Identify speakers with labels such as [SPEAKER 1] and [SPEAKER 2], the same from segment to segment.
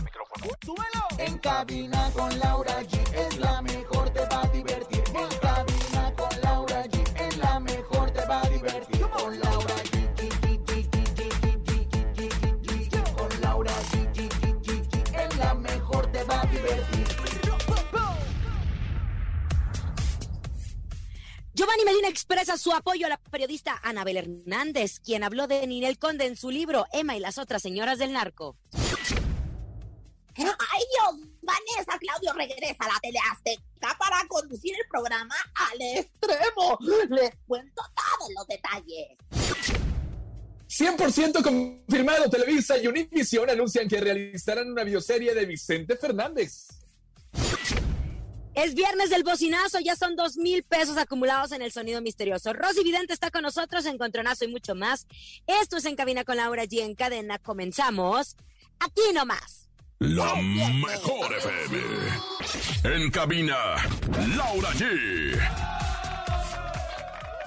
[SPEAKER 1] micrófono.
[SPEAKER 2] ¡Súbelo!
[SPEAKER 3] En cabina con Laura G es la mejor, te va a divertir. En cabina con Laura G es la mejor, te va a divertir. Con Laura G. Con Laura G. Es la mejor, te va a divertir.
[SPEAKER 4] Giovanni Medina expresa su apoyo a la periodista Anabel Hernández, quien habló de Ninel Conde en su libro Emma y las otras señoras del narco.
[SPEAKER 5] ¡Ay, Dios! Vanessa Claudio regresa a la tele azteca para conducir el programa al extremo. Les cuento todos los detalles.
[SPEAKER 6] 100% confirmado, Televisa y Univision anuncian que realizarán una bioserie de Vicente Fernández.
[SPEAKER 4] Es viernes del bocinazo, ya son dos mil pesos acumulados en el sonido misterioso. Rosy Vidente está con nosotros, Encontronazo y mucho más. Esto es En Cabina con Laura G. En cadena comenzamos. Aquí nomás.
[SPEAKER 7] La mejor FM. En cabina, Laura G.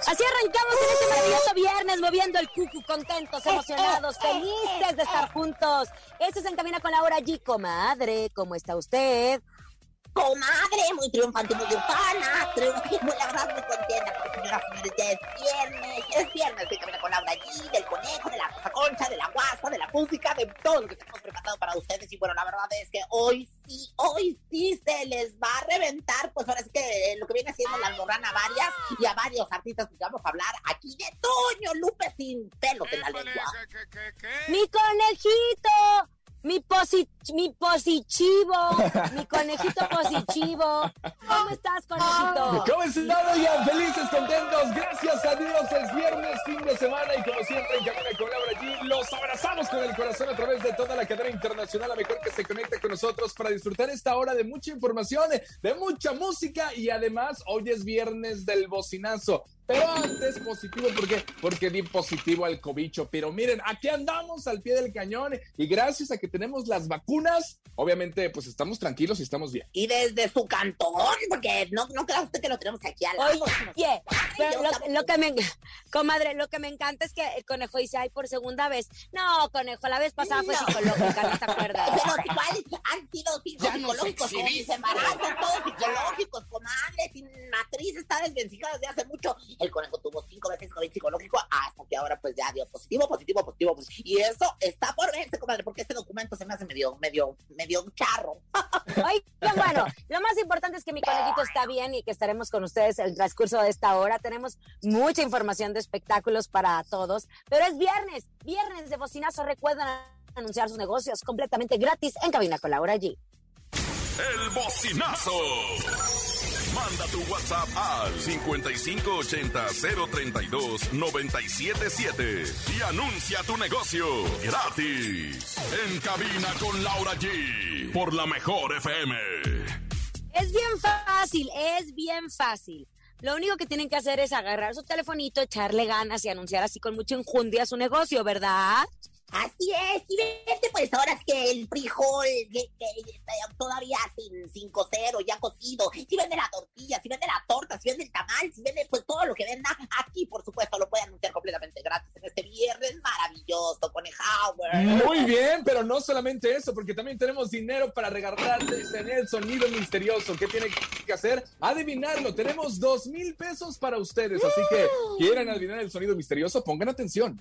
[SPEAKER 4] Así arrancamos en este maravilloso viernes, moviendo el cucu, contentos, emocionados, felices de estar juntos. Esto es En Cabina con Laura G. Comadre, ¿cómo está usted?
[SPEAKER 5] Comadre, muy triunfante, muy ufana, triunfante, muy, la verdad, muy contenta, porque señoras y señores, ya es viernes, es viernes, de camino con Laura G, del conejo, de la concha, de la guasa, de la música, de todo lo que tenemos preparado para ustedes, y bueno, la verdad es que hoy sí, hoy sí se les va a reventar, pues ahora sí que eh, lo que viene siendo la alborrana a varias, y a varios artistas que vamos a hablar aquí de Toño Lupe sin pelos en la lengua.
[SPEAKER 4] ¡Mi conejito! Mi, posi mi posichivo, mi conejito posichivo. ¿Cómo estás, conejito?
[SPEAKER 6] ¿Cómo están, oigan? Felices, contentos. Gracias a Dios. Es viernes, fin de semana. Y como siempre, en Camina con Laura G, los abrazamos con el corazón a través de toda la cadena internacional. La mejor que se conecta con nosotros para disfrutar esta hora de mucha información, de mucha música. Y además, hoy es viernes del bocinazo. Pero antes positivo, ¿por qué? Porque di positivo al cobicho. Pero miren, aquí andamos al pie del cañón y gracias a que tenemos las vacunas, obviamente, pues estamos tranquilos y estamos bien.
[SPEAKER 5] Y desde su cantón, porque no, no crea usted que lo tenemos aquí al lado.
[SPEAKER 4] Oye, pero lo, lo, que me, comadre, lo que me encanta es que el conejo dice, ay, por segunda vez. No, conejo, la vez pasada fue psicológica, ¿no te acuerdas?
[SPEAKER 5] Pero igual han sido psicológicos, como mis embarazos, todos psicológicos, comadre, sin matriz, está desvencida desde hace mucho el conejo tuvo cinco veces COVID psicológico hasta que ahora pues ya dio positivo, positivo, positivo, positivo. Y eso está por verse, comadre, porque este documento se me hace medio, medio, medio charro.
[SPEAKER 4] Ay, qué bueno. Lo más importante es que mi conejito está bien y que estaremos con ustedes el transcurso de esta hora. Tenemos mucha información de espectáculos para todos, pero es viernes, viernes de bocinazo. Recuerden anunciar sus negocios completamente gratis en Cabina con Laura G.
[SPEAKER 7] El bocinazo. Manda tu WhatsApp al 5580-032-977 y anuncia tu negocio gratis. En cabina con Laura G. Por la mejor FM.
[SPEAKER 4] Es bien fácil, es bien fácil. Lo único que tienen que hacer es agarrar su telefonito, echarle ganas y anunciar así con mucha enjundia su negocio, ¿verdad?
[SPEAKER 5] Así es, y vete pues ahora es que el frijol que, que, todavía sin, sin cocer o ya cocido, si vende la tortilla, si vende la torta, si vende el tamal, si vende pues todo lo que venda, aquí por supuesto lo puede anunciar completamente gratis en este viernes maravilloso con el Howard.
[SPEAKER 6] Muy bien, pero no solamente eso, porque también tenemos dinero para regalarles en el sonido misterioso. ¿Qué tiene que hacer? Adivinarlo. Tenemos dos mil pesos para ustedes, así que quieren adivinar el sonido misterioso, pongan atención.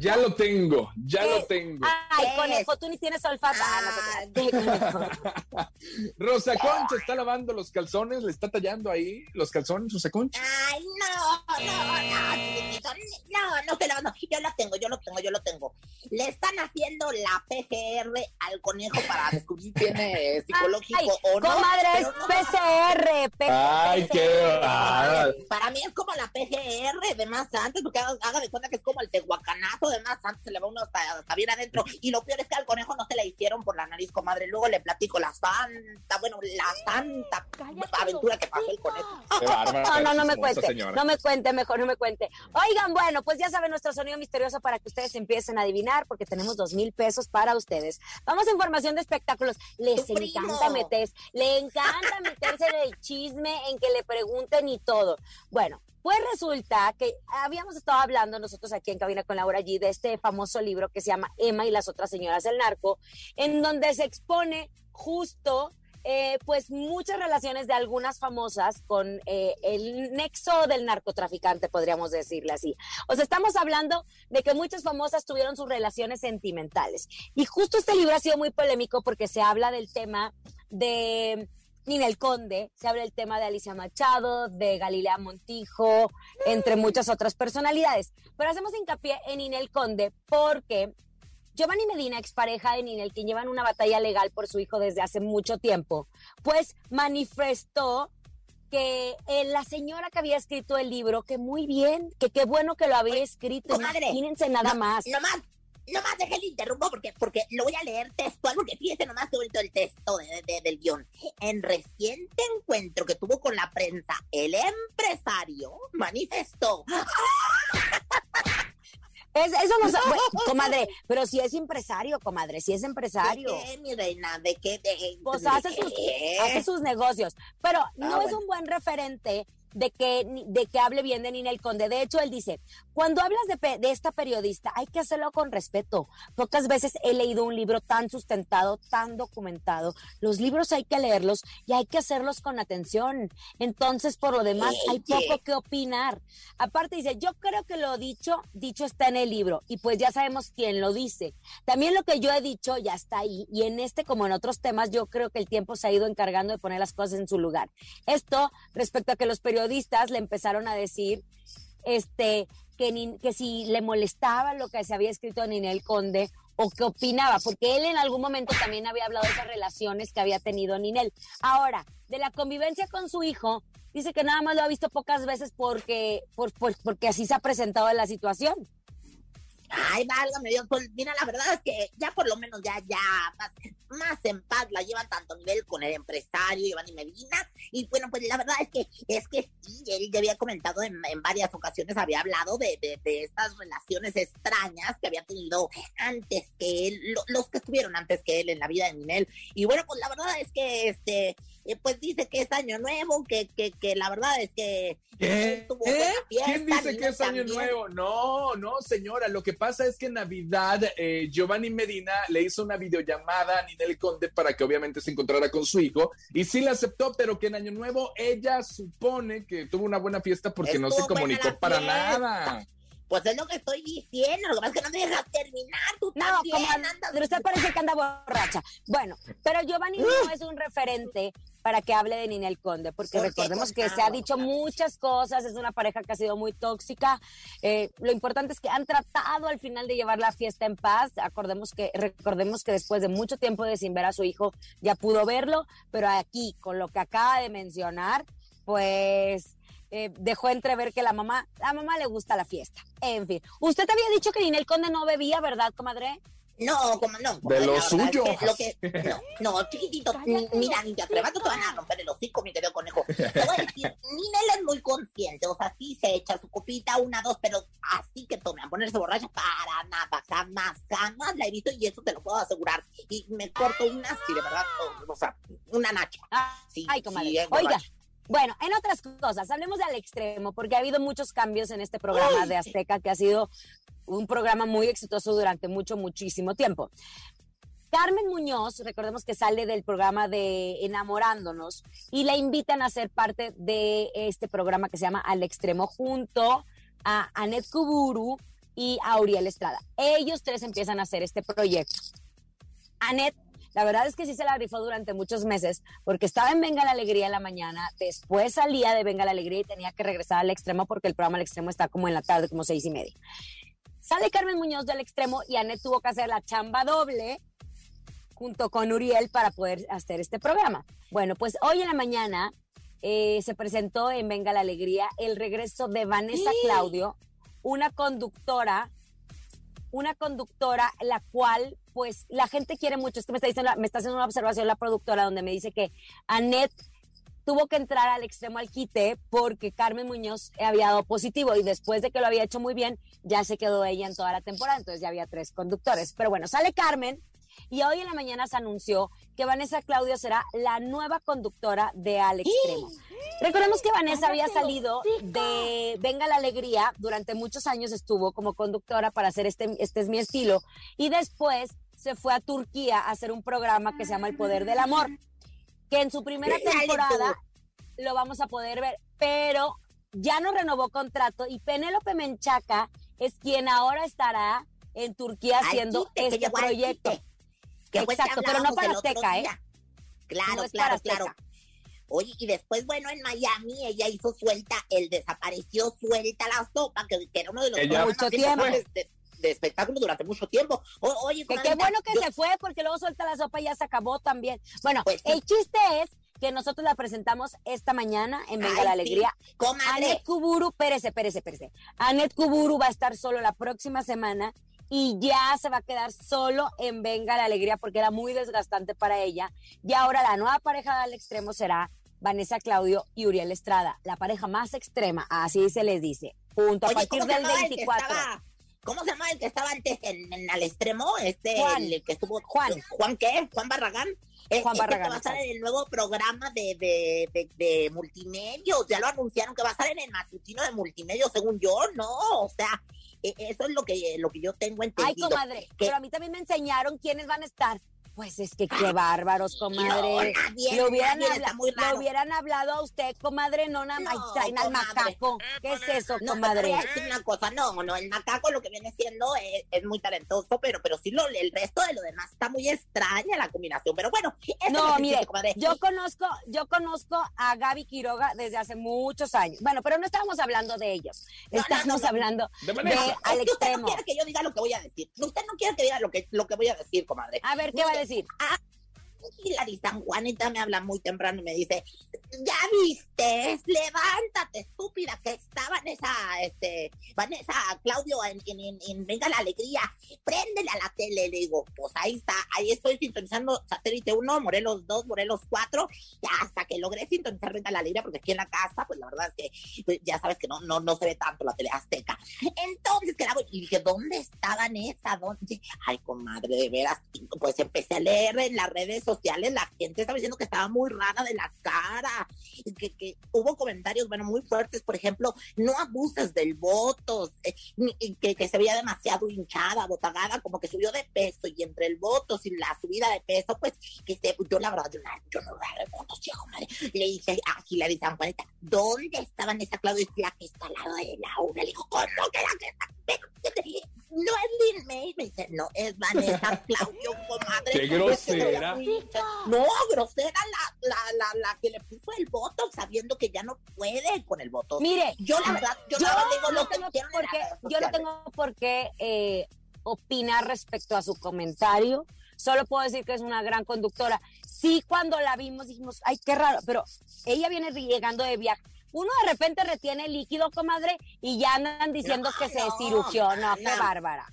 [SPEAKER 6] Ya lo tengo, ya lo tengo.
[SPEAKER 4] Ay, conejo, tú ni tienes olfato. Ah, no,
[SPEAKER 6] Rosa Concha está lavando los calzones, le está tallando ahí los calzones, Rosa Concha.
[SPEAKER 5] Ay, no, no, no, no, no estoy lavando. Yo lo tengo, yo lo tengo, yo lo tengo. Le están haciendo la PGR al conejo para descubrir si tiene psicológico
[SPEAKER 4] Ay,
[SPEAKER 5] o no.
[SPEAKER 4] Comadre, es
[SPEAKER 5] no-
[SPEAKER 4] PCR. P-
[SPEAKER 6] Ay, qué... ah,
[SPEAKER 5] Para mí es como la PGR de más antes, porque haga, haga de cuenta que es como el tehuacanazo de más antes, se le va uno hasta, hasta bien adentro. Y lo peor es que al conejo no se la hicieron por la nariz, comadre. Luego le platico la santa, bueno, la santa aventura que pasó el conejo.
[SPEAKER 4] No, no, no me cuente,
[SPEAKER 6] señora.
[SPEAKER 4] no me cuente, mejor no me cuente. Oigan, bueno, pues ya saben nuestro sonido misterioso para que ustedes empiecen a adivinar, porque tenemos dos mil pesos para ustedes. Vamos a información de espectáculos. Les encanta meterse, le encanta meterse en el chisme, en que le pregunten y todo. Bueno, pues resulta que habíamos estado hablando nosotros aquí en Cabina con Laura G de este famoso libro que se llama Emma y las otras señoras del narco, en donde se expone justo eh, pues muchas relaciones de algunas famosas con eh, el nexo del narcotraficante, podríamos decirle así. O sea, estamos hablando de que muchas famosas tuvieron sus relaciones sentimentales. Y justo este libro ha sido muy polémico porque se habla del tema de Ninel Conde, se habla del tema de Alicia Machado, de Galilea Montijo, entre muchas otras personalidades. Pero hacemos hincapié en Ninel Conde porque Giovanni Medina, expareja de Ninel, quien llevan una batalla legal por su hijo desde hace mucho tiempo, pues manifestó que eh, la señora que había escrito el libro, que muy bien, que qué bueno que lo había escrito, imagínense nada
[SPEAKER 5] No,
[SPEAKER 4] más.
[SPEAKER 5] Nomás deje el interrumpo porque, porque lo voy a leer textual, porque fíjese nomás qué bonito el texto de- de- del guion. En reciente encuentro que tuvo con la prensa, el empresario manifestó
[SPEAKER 4] Es- eso no sa- bueno, comadre, pero si es empresario, comadre, si es empresario.
[SPEAKER 5] ¿De qué, mi reina? ¿De qué? De,
[SPEAKER 4] Pues
[SPEAKER 5] de
[SPEAKER 4] hace sus,
[SPEAKER 5] qué?
[SPEAKER 4] hace sus negocios. Pero no es
[SPEAKER 5] bueno.
[SPEAKER 4] un buen referente de que, de que hable bien de Ninel Conde. De hecho, él dice, cuando hablas de, de esta periodista, hay que hacerlo con respeto. Pocas veces he leído un libro tan sustentado, tan documentado. Los libros hay que leerlos y hay que hacerlos con atención. Entonces, por lo demás, hay poco que opinar. Aparte dice, yo creo que lo dicho, dicho está en el libro y pues ya sabemos quién lo dice. También lo que yo he dicho ya está ahí y en este como en otros temas yo creo que el tiempo se ha ido encargando de poner las cosas en su lugar. Esto respecto a que los periodistas le empezaron a decir este que, ni- que si le molestaba lo que se había escrito en Ninel Conde o qué opinaba, porque él en algún momento también había hablado de esas relaciones que había tenido Ninel. Ahora, de la convivencia con su hijo, dice que nada más lo ha visto pocas veces porque, por, por- porque así se ha presentado la situación.
[SPEAKER 5] Ay, válgame Dios, pues mira, la verdad es que ya por lo menos ya, ya, más, más en paz la llevan tanto nivel con el empresario Giovanni Medina. Y bueno, pues la verdad es que, es que sí, él ya había comentado en, en varias ocasiones, había hablado de, de, de estas relaciones extrañas que había tenido antes que él, lo- los que estuvieron antes que él en la vida de Ninel. Y bueno, pues la verdad es que, este, eh, pues dice que es año nuevo, que, que, que la verdad es que
[SPEAKER 6] ¿Qué?
[SPEAKER 5] él tuvo
[SPEAKER 6] ¿Eh?
[SPEAKER 5] fiesta,
[SPEAKER 6] ¿Quién dice que es año
[SPEAKER 5] también.
[SPEAKER 6] nuevo? No, no, señora. Lo que pasa es que en Navidad eh, Giovanni Medina le hizo una videollamada a Ninel Conde para que obviamente se encontrara con su hijo y sí la aceptó, pero que en año nuevo ella supone que tuvo una buena fiesta porque no se comunicó para
[SPEAKER 5] fiesta.
[SPEAKER 6] nada.
[SPEAKER 5] Pues es lo que estoy diciendo, lo que pasa es que no me dejas terminar, tú
[SPEAKER 4] No,
[SPEAKER 5] también
[SPEAKER 4] como
[SPEAKER 5] andas...
[SPEAKER 4] pero usted parece que anda borracha. Bueno, pero Giovanni no es un referente para que hable de Ninel Conde, porque
[SPEAKER 5] ¿Por qué
[SPEAKER 4] recordemos que se ha dicho muchas cosas, es una pareja que ha sido muy tóxica. Eh, lo importante es que han tratado al final de llevar la fiesta en paz. Acordemos que, recordemos que después de mucho tiempo de sin ver a su hijo, ya pudo verlo, pero aquí, con lo que acaba de mencionar, pues eh, dejó entrever que la mamá, la mamá le gusta la fiesta. En fin, usted había dicho que Ninel Conde no bebía, ¿verdad, comadre?
[SPEAKER 5] No, como no.
[SPEAKER 6] De lo suyo.
[SPEAKER 5] es que lo que- no, no, chiquitito, mira, ni te atrevas, te van a romper el hocico, mi querido conejo. Te voy a decir, Ninel es muy consciente, o sea, sí se echa su copita, una, dos, pero así que tome a ponerse borracha, para nada, jamás, jamás la he visto y eso te lo puedo asegurar. Y me corto una, sí, de verdad, o, o sea, una nacha.
[SPEAKER 4] Ah,
[SPEAKER 5] Sí,
[SPEAKER 4] Ay, comadre.
[SPEAKER 5] sí,
[SPEAKER 4] Oiga,
[SPEAKER 5] borracha.
[SPEAKER 4] Bueno, en otras cosas, hablemos de al extremo, porque ha habido muchos cambios en este programa
[SPEAKER 5] Ay,
[SPEAKER 4] de Azteca, que ha sido un programa muy exitoso durante mucho, muchísimo tiempo. Carmen Muñoz, recordemos que sale del programa de Enamorándonos y la invitan a ser parte de este programa que se llama Al Extremo junto a Anet Kuburu y a Auriel Estrada. Ellos tres empiezan a hacer este proyecto. Anet, La verdad es que sí se la rifó durante muchos meses, porque estaba en Venga la Alegría en la mañana, después salía de Venga la Alegría y tenía que regresar al extremo porque el programa al extremo está como en la tarde, como seis y media. Sale Carmen Muñoz del extremo y Anet tuvo que hacer la chamba doble junto con Uriel para poder hacer este programa. Bueno, pues hoy en la mañana eh, se presentó en Venga la Alegría el regreso de Vanessa Claudio, una conductora, una conductora la cual pues la gente quiere mucho. Es que me está, diciendo, me está haciendo una observación la productora donde me dice que Anet tuvo que entrar al extremo al quite porque Carmen Muñoz había dado positivo y después de que lo había hecho muy bien, ya se quedó ella en toda la temporada, entonces ya había tres conductores. Pero bueno, sale Carmen y hoy en la mañana se anunció que Vanessa Claudio será la nueva conductora de Al Extremo. Recordemos que Vanessa había salido de Venga la Alegría, durante muchos años estuvo como conductora para hacer este, este es mi estilo, y después se fue a Turquía a hacer un programa que se llama El Poder del Amor, que en su primera temporada lo vamos a poder ver, pero ya no renovó contrato y Penélope Menchaca es quien ahora estará en Turquía haciendo este proyecto. Exacto, pero no para Azteca, ¿eh?
[SPEAKER 5] Claro, claro, claro. Oye, y después, bueno, en Miami ella hizo suelta, el desapareció suelta la sopa, que, era uno de los
[SPEAKER 4] mucho tiempo.
[SPEAKER 5] De, de, espectáculo durante mucho tiempo. oye,
[SPEAKER 4] que qué bueno que se fue, porque luego suelta la sopa y ya se acabó también. Bueno, pues el chiste es que nosotros la presentamos esta mañana en Venga la Alegría.
[SPEAKER 5] Sí.
[SPEAKER 4] Anet Kuburu, espérese, espérese, espérese. Anet Kuburu va a estar solo la próxima semana y ya se va a quedar solo en Venga la Alegría porque era muy desgastante para ella. Y ahora la nueva pareja del extremo será Vanessa Claudio y Uriel Estrada, la pareja más extrema, así se les dice. Punto a partir del 24.
[SPEAKER 5] ¿Cómo se llama el que estaba antes en, en al extremo? Este,
[SPEAKER 4] Juan.
[SPEAKER 5] el que estuvo.
[SPEAKER 4] Juan.
[SPEAKER 5] ¿Juan qué? ¿Juan Barragán?
[SPEAKER 4] Juan
[SPEAKER 5] este
[SPEAKER 4] Barragán.
[SPEAKER 5] va a estar en el nuevo programa de, de, de, de, multimedios. Ya lo anunciaron que va a estar en el matutino de multimedios, según yo, ¿no? O sea, eso es lo que, lo que yo tengo entendido.
[SPEAKER 4] Ay, comadre, que... pero a mí también me enseñaron quiénes van a estar. Pues es que qué bárbaros, comadre.
[SPEAKER 5] No,
[SPEAKER 4] le, hubieran
[SPEAKER 5] nadie
[SPEAKER 4] habla, le hubieran hablado a usted, comadre, no nada más
[SPEAKER 5] No,
[SPEAKER 4] traen al macaco. ¿Qué es eso,
[SPEAKER 5] No,
[SPEAKER 4] comadre?
[SPEAKER 5] decir una cosa, no, no, el macaco lo que viene siendo es, es muy talentoso, pero, pero sí lo, el resto de lo demás está muy extraña la combinación. Pero bueno, eso
[SPEAKER 4] No,
[SPEAKER 5] es
[SPEAKER 4] mire,
[SPEAKER 5] comadre.
[SPEAKER 4] yo conozco, yo conozco a Gaby Quiroga desde hace muchos años. Bueno, pero no estábamos hablando de ellos.
[SPEAKER 5] No, no,
[SPEAKER 4] Estamos
[SPEAKER 5] no, no.
[SPEAKER 4] hablando
[SPEAKER 6] De
[SPEAKER 4] de al
[SPEAKER 5] Es que usted no quiere que yo diga lo que voy a decir. Usted no quiere que diga lo que, lo que voy a decir, comadre.
[SPEAKER 4] A ver, ¿qué va a decir?
[SPEAKER 5] dizer, Hilary San Juanita me habla muy temprano y me dice, ya viste, levántate, estúpida, que está Vanessa, este, Vanessa, Claudio, en, en, en- en Venga la Alegría, préndele a la tele, le digo, pues ahí está, ahí estoy sintonizando satélite 1, Morelos 2, Morelos 4, ya hasta que logré sintonizar Venga la Alegría, porque aquí en la casa, pues la verdad es que pues, ya sabes que no, no, no se ve tanto la tele azteca. Entonces, claro, y dije, ¿dónde está Vanessa? ¿Dónde? Ay, comadre, de veras, pues empecé a leer en las redes sociales, la gente estaba diciendo que estaba muy rara de la cara, que, que hubo comentarios, bueno, muy fuertes, por ejemplo, no abuses del voto, eh, que, que se veía demasiado hinchada, botagada, como que subió de peso, y entre el voto y la subida de peso, pues, que se, yo la verdad, yo, no- yo no la reconocía, comadre. Le dije a Hilary San Juanita, ¿dónde estaba Vanessa Claudio? Y la que está al lado de Laura. Le dijo, ¿cómo que la que está? Pero, no es Lin May, me dice, no, es Vanessa Claudio, comadre.
[SPEAKER 6] Qué grosera.
[SPEAKER 5] No, grosera la, la, la, la que le puso el voto sabiendo que ya no puede con el voto.
[SPEAKER 4] Mire,
[SPEAKER 5] yo la verdad, yo,
[SPEAKER 4] yo
[SPEAKER 5] nada más digo
[SPEAKER 4] no
[SPEAKER 5] lo que
[SPEAKER 4] tengo
[SPEAKER 5] en
[SPEAKER 4] por qué- yo no tengo por qué eh, opinar respecto a su comentario. Solo puedo decir que es una gran conductora. Sí, cuando la vimos dijimos, ay, qué raro, pero ella viene llegando de viaje. Uno de repente retiene líquido, comadre, y ya andan diciendo
[SPEAKER 5] No,
[SPEAKER 4] que se
[SPEAKER 5] no,
[SPEAKER 4] cirugió. No, qué bárbara.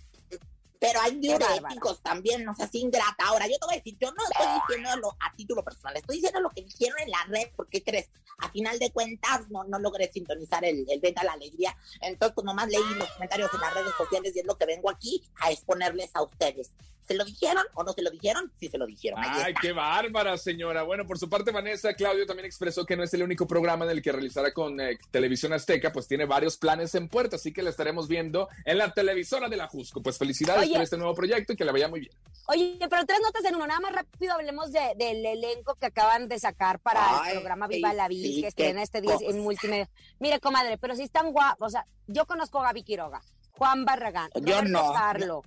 [SPEAKER 5] Pero hay diuréticos también, no seas ingrata. Ahora, yo te voy a decir, yo no estoy diciéndolo a título personal, estoy diciendo lo que dijeron en la red, porque crees, a final de cuentas no, no logré sintonizar el, el Venga la Alegría. Entonces, pues nomás leí los comentarios en las redes sociales y es lo que vengo aquí a exponerles a ustedes. ¿Se lo dijeron o no se lo dijeron? Sí se lo dijeron.
[SPEAKER 6] Ay, qué bárbara, señora. Bueno, por su parte, Vanessa Claudio también expresó que no es el único programa en el que realizará con eh, Televisión Azteca, pues tiene varios planes en puerta, así que la estaremos viendo en la televisora de la Jusco. Pues felicidades
[SPEAKER 4] Oye.
[SPEAKER 6] por este nuevo proyecto y que le vaya muy bien.
[SPEAKER 4] Oye, pero tres notas en uno. Nada más rápido hablemos de- del elenco que acaban de sacar para
[SPEAKER 5] Ay,
[SPEAKER 4] el programa Viva la Vida,
[SPEAKER 5] sí,
[SPEAKER 4] que estrena este día en multimedia. Mire, comadre, pero si están guapos, o sea, yo conozco a Gaby Quiroga, Juan Barragán,
[SPEAKER 5] Yo
[SPEAKER 4] Roberto
[SPEAKER 5] no,
[SPEAKER 4] Carlo,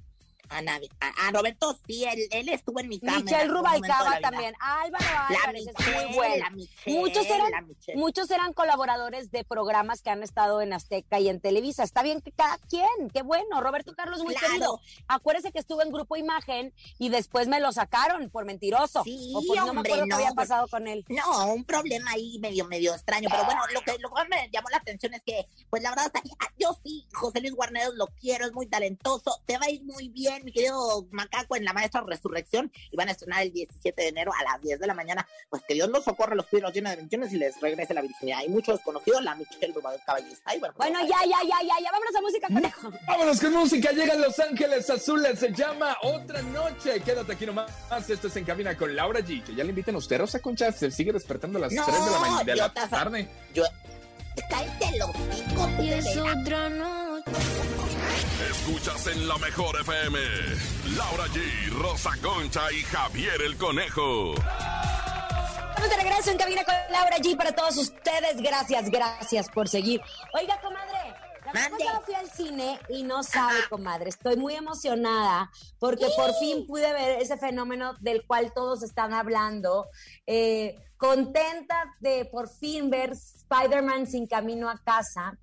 [SPEAKER 5] A, Navi- a- a Roberto, sí, él, él estuvo en mi cámara.
[SPEAKER 4] Michelle
[SPEAKER 5] la
[SPEAKER 4] Rubalcaba también. Álvaro
[SPEAKER 5] La
[SPEAKER 4] Álvarez es
[SPEAKER 5] Michelle,
[SPEAKER 4] muy bueno.
[SPEAKER 5] la Michelle,
[SPEAKER 4] Muchos eran-
[SPEAKER 5] la.
[SPEAKER 4] Muchos eran colaboradores de programas que han estado en Azteca y en Televisa. Está bien que cada quien, qué bueno. Roberto Carlos, muy
[SPEAKER 5] Claro.
[SPEAKER 4] querido. Acuérdese que estuvo en Grupo Imagen y después me lo sacaron por mentiroso.
[SPEAKER 5] Sí,
[SPEAKER 4] o por, no me
[SPEAKER 5] hombre,
[SPEAKER 4] acuerdo
[SPEAKER 5] no,
[SPEAKER 4] qué había
[SPEAKER 5] pero-
[SPEAKER 4] pasado con él.
[SPEAKER 5] No, un problema ahí medio, medio extraño. Pero bueno, lo que, lo que me llamó la atención es que, pues la verdad, ah, yo sí, José Luis Guarneros lo quiero, es muy talentoso. Te va a ir muy bien, mi querido Macaco, en la Maestra Resurrección. Y van a estrenar el 17 de enero a las 10 de la mañana. Pues que Dios los socorre, los cuide, los llena de bendiciones y les regrese la virginidad. Hay muchos desconocidos, la Michelle Rubalcaba Caballista. Bueno, pues,
[SPEAKER 4] Bueno, ya, ya, ya, ya, ya. Vámonos a música, conejo.
[SPEAKER 6] Vámonos con música, llegan Los Ángeles Azules, se llama Otra Noche. Quédate aquí nomás, esto es En Cabina con Laura G. Que ya le inviten a usted, Rosa Concha, se sigue despertando a las
[SPEAKER 5] No,
[SPEAKER 6] 3 de la, ma- de la tarde.
[SPEAKER 5] Yo, cállate los hijos,
[SPEAKER 2] Y es otra noche.
[SPEAKER 7] Escuchas en la mejor FM. Laura G, Rosa Concha y Javier el Conejo.
[SPEAKER 4] Estamos de regreso en cabina con Laura G para todos ustedes. Gracias, gracias por seguir. Oiga, comadre. Pasada fui al cine y no sabe, comadre, estoy muy emocionada porque por fin pude ver ese fenómeno del cual todos están hablando. Eh, contenta de por fin ver Spider-Man sin camino a casa.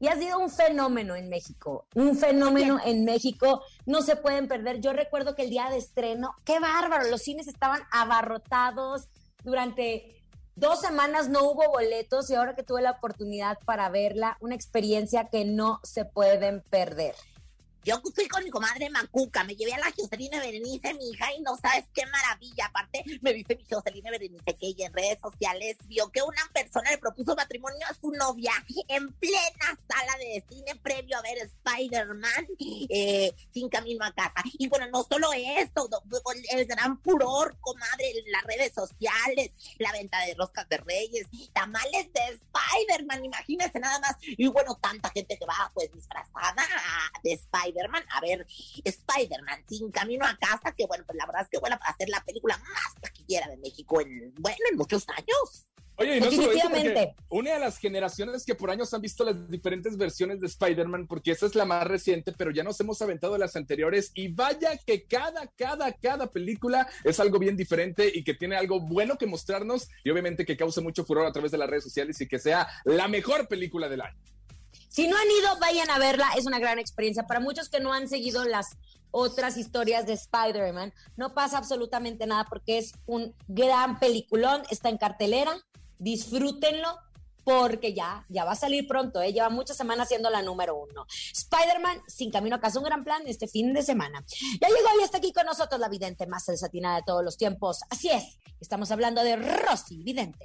[SPEAKER 4] Y ha sido un fenómeno en México, un fenómeno en México, no se pueden perder. Yo recuerdo que el día de estreno, qué bárbaro, los cines estaban abarrotados durante dos semanas no hubo boletos y ahora que tuve la oportunidad para verla, una experiencia que no se pueden perder.
[SPEAKER 5] Yo fui con mi comadre Macuca, me llevé a la Jocelyn Berenice, mi hija, y no sabes qué maravilla. Aparte, me dice mi Jocelyn Berenice que ella en redes sociales vio que una persona le propuso matrimonio a su novia en plena sala de cine previo a ver Spider-Man eh, sin camino a casa. Y bueno, no solo esto, el gran furor, comadre, en las redes sociales, la venta de roscas de reyes, tamales de Spider-Man, imagínense nada más. Y bueno, tanta gente que va pues disfrazada de Spider-Man a ver Spider-Man sin camino a casa, que bueno, pues la verdad es que bueno, a ser la película más taquillera de México en, bueno, en muchos años.
[SPEAKER 6] Oye, y no solo eso, porque una de las generaciones que por años han visto las diferentes versiones de Spider-Man, porque esa es la más reciente, pero ya nos hemos aventado las anteriores, y vaya que cada, cada, cada película es algo bien diferente y que tiene algo bueno que mostrarnos, y obviamente que cause mucho furor a través de las redes sociales y que sea la mejor película del año.
[SPEAKER 4] Si no han ido, vayan a verla, es una gran experiencia. Para muchos que no han seguido las otras historias de Spider-Man, no pasa absolutamente nada porque es un gran peliculón, está en cartelera, disfrútenlo porque ya, ya va a salir pronto, ¿eh? lleva muchas semanas siendo la número uno. Spider-Man, sin camino a casa, un gran plan este fin de semana. Ya llegó y está aquí con nosotros la vidente más desatinada de todos los tiempos. Así es, estamos hablando de Rosy Vidente.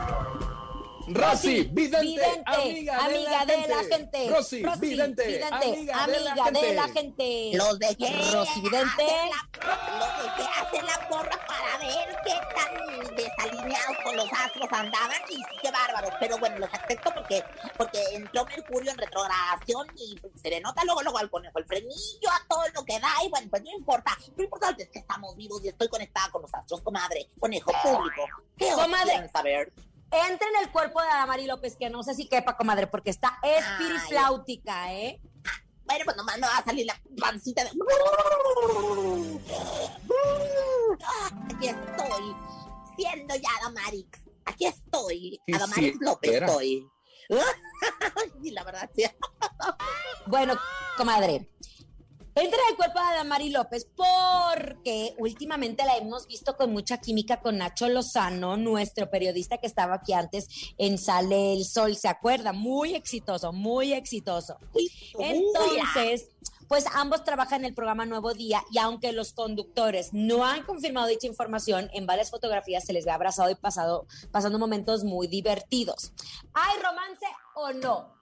[SPEAKER 6] Rosy, vidente,
[SPEAKER 4] Vidente,
[SPEAKER 6] amiga,
[SPEAKER 4] amiga
[SPEAKER 6] de, la gente. Rosy,
[SPEAKER 4] Rosy,
[SPEAKER 6] vidente, amiga, de, la
[SPEAKER 4] amiga de
[SPEAKER 6] gente.
[SPEAKER 4] la gente.
[SPEAKER 5] Los dejé
[SPEAKER 4] Rosy Vidente.
[SPEAKER 5] hacer la, los dejé hacer la porra para ver qué tan desalineados con los astros andaban y sí, qué bárbaros. Pero bueno, los acepto porque, porque entró Mercurio en retrogradación y se le nota luego, luego al conejo el frenillo a todo lo que da y bueno, pues no importa. Lo importante es que estamos vivos y estoy conectada con los astros, comadre, conejo público. ¿Qué os
[SPEAKER 4] Comadre.
[SPEAKER 5] saber?
[SPEAKER 4] Entra en el cuerpo de Adamari López, que no sé si quepa, comadre, porque está espirifláutica, ¿eh?
[SPEAKER 5] Bueno, pues nomás me va a salir la pancita de... Aquí estoy, siendo ya Adamarix. Aquí estoy, Adamarix
[SPEAKER 6] sí,
[SPEAKER 5] López
[SPEAKER 6] era.
[SPEAKER 5] estoy. Y la verdad, sí.
[SPEAKER 4] Bueno, comadre. Entra en el cuerpo de Adamari López porque últimamente la hemos visto con mucha química con Nacho Lozano, nuestro periodista que estaba aquí antes en Sale el Sol, ¿se acuerda? Muy exitoso, muy exitoso. Entonces, pues ambos trabajan en el programa Nuevo Día y aunque los conductores no han confirmado dicha información, en varias fotografías se les ve abrazado y pasado, pasando momentos muy divertidos. ¿Hay romance o no?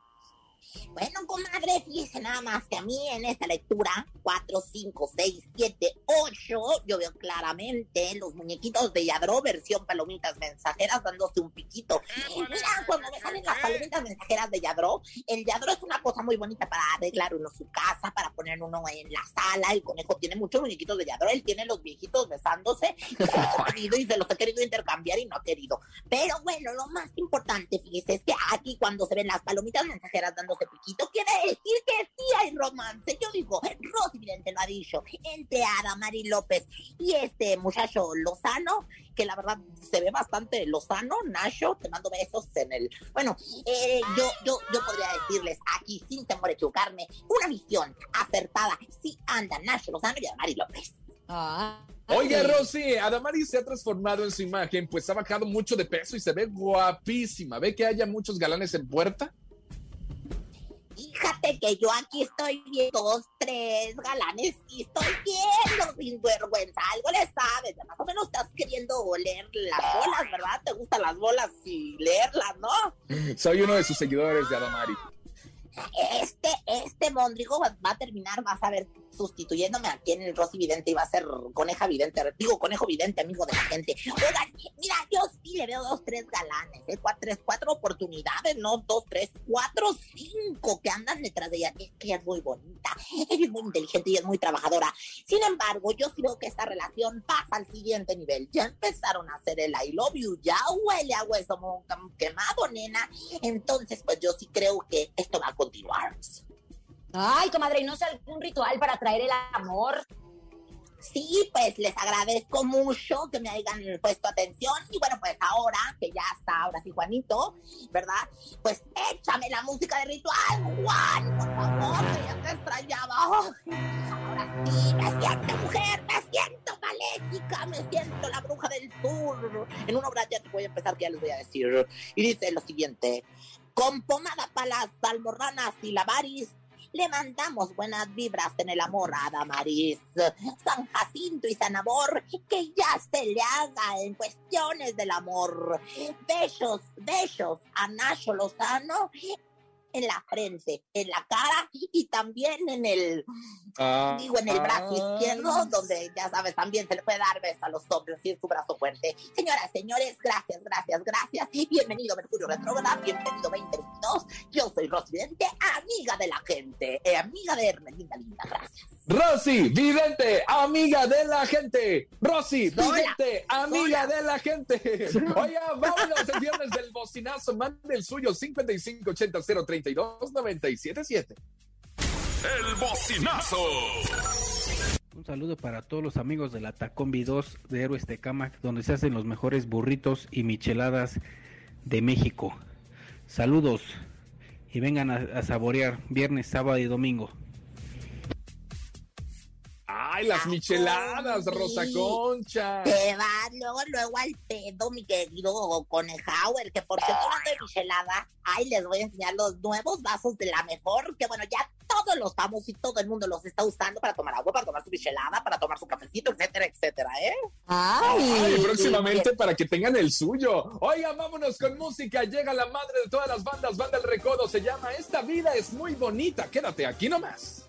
[SPEAKER 5] Bueno, comadre, fíjese nada más que a mí en esta lectura, 4, 5, 6, 7, 8, yo veo claramente los muñequitos de Yadro, versión palomitas mensajeras, dándose un piquito. Mira, cuando me salen las palomitas mensajeras de Yadro, el Yadro es una cosa muy bonita para arreglar uno su casa, para poner uno en la sala. El conejo tiene muchos muñequitos de Yadro, él tiene los viejitos besándose y se los ha querido y se los ha querido intercambiar y no ha querido. Pero bueno, lo más importante, fíjese, es que aquí cuando se ven las palomitas mensajeras dándose piquito, quiere decir que sí hay romance. Yo digo, Rosy Vidente lo ha dicho, entre Ada Mari López y este muchacho Lozano, que la verdad se ve bastante Lozano, Nacho, te mando besos en el... Bueno, eh, yo, yo, yo podría decirles aquí, sin temor a equivocarme, una misión acertada. Sí anda Nacho Lozano y Adamari López.
[SPEAKER 4] Ah.
[SPEAKER 6] Oye, Rosy, Adamari se ha transformado en su imagen, pues ha bajado mucho de peso y se ve guapísima. ¿Ve que haya muchos galanes en puerta?
[SPEAKER 5] Fíjate que yo aquí estoy viendo dos, tres galanes y estoy viendo sin vergüenza. Algo le sabes, más o menos estás queriendo leer las bolas, ¿verdad? Te gustan las bolas y leerlas, ¿no?
[SPEAKER 6] Soy uno de sus seguidores de Adamari.
[SPEAKER 5] Este, este Mondrigo va, va a terminar, vas a ver, sustituyéndome aquí en el Rosy Vidente va a ser Coneja Vidente, digo Conejo Vidente, amigo de la gente. Oigan, mira, yo sí le veo dos, tres galanes, ¿eh? cuatro, tres, cuatro oportunidades, no dos, tres, cuatro, cinco que andan detrás de ella. Es que es muy bonita, es muy inteligente y es muy trabajadora. Sin embargo, yo sí veo que esta relación pasa al siguiente nivel. Ya empezaron a hacer el I love you, ya huele a hueso quemado, nena. Entonces, pues yo sí creo que esto va a continuar.
[SPEAKER 4] Ay, comadre, ¿y no es algún ritual para traer el amor?
[SPEAKER 5] Sí, pues les agradezco mucho que me hayan puesto atención. Y bueno, pues ahora que ya está, ahora sí, Juanito, ¿verdad? Pues échame la música de ritual, Juan, por favor, que ya te extrañaba. Ahora sí, me siento mujer, me siento maléfica, me siento la bruja del sur. En una obra ya te voy a empezar, que ya les voy a decir. Y dice lo siguiente: con pomada para las almorranas y la varis, le mandamos buenas vibras en el amor a Damaris, San Jacinto y San Amor, que ya se le haga en cuestiones del amor. Besos, besos a Nacho Lozano en la frente, en la cara y también en el, digo, en el brazo izquierdo, donde ya sabes, también se le puede dar besos a los hombres y es su brazo fuerte. Señoras, señores, gracias, gracias, gracias. Y bienvenido Mercurio Retrógrado, bienvenido 2022. Yo soy Rosy Vidente, amiga de la gente, eh, amiga de Hermelinda Linda, gracias.
[SPEAKER 6] Rosy, vidente, amiga de la gente. Rosy,
[SPEAKER 5] Sola,
[SPEAKER 6] vidente, amiga
[SPEAKER 5] sola.
[SPEAKER 6] de la gente. Oiga, vámonos el viernes del bocinazo. Mande el suyo 5580 032 977.
[SPEAKER 7] El bocinazo.
[SPEAKER 2] Un saludo para todos los amigos de la Tacombi 2 de Héroes de Camac, donde se hacen los mejores burritos y micheladas de México. Saludos y vengan a, a saborear viernes, sábado y domingo.
[SPEAKER 6] Ay, las micheladas, Rosa Concha.
[SPEAKER 5] Te vas luego, luego al pedo, mi querido Conejauer, que por cierto, hablando de michelada, ay, les voy a enseñar los nuevos vasos de la mejor, que bueno, ya todos los famosos y todo el mundo los está usando para tomar agua, para tomar su michelada, para tomar su cafecito, etcétera, etcétera, ¿eh?
[SPEAKER 4] Ay,
[SPEAKER 6] Ay, próximamente para que tengan el suyo. Oiga, vámonos con música. Llega la madre de todas las bandas, Banda El Recodo. Se llama Esta vida es muy bonita. Quédate aquí nomás.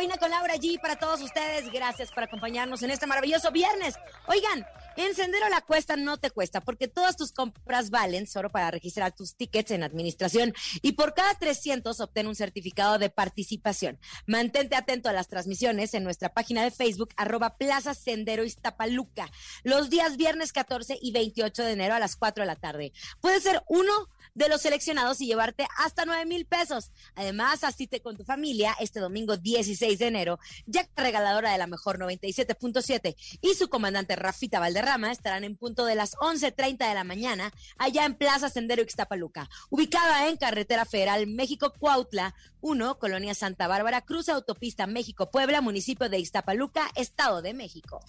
[SPEAKER 3] cabina con Laura G
[SPEAKER 4] para todos ustedes. Gracias por acompañarnos en este maravilloso viernes. Oigan, en Sendero la Cuesta no te cuesta porque todas tus compras valen solo para registrar tus tickets en administración y por cada 300 obtén un certificado de participación. Mantente atento a las transmisiones en nuestra página de Facebook arroba Plaza Sendero Iztapaluca los días viernes 14 y 28 de enero a las 4 de la tarde. Puede ser uno de los seleccionados y llevarte hasta 9 mil pesos. Además, asiste con tu familia este domingo 16 de enero, la regaladora de la mejor 97.7 y su comandante Rafita Valderrama estarán en punto de las 11.30 de la mañana allá en Plaza Sendero Ixtapaluca, ubicada en Carretera Federal México-Cuautla, 1, Colonia Santa Bárbara, Cruz Autopista México-Puebla, municipio de Ixtapaluca, Estado de México.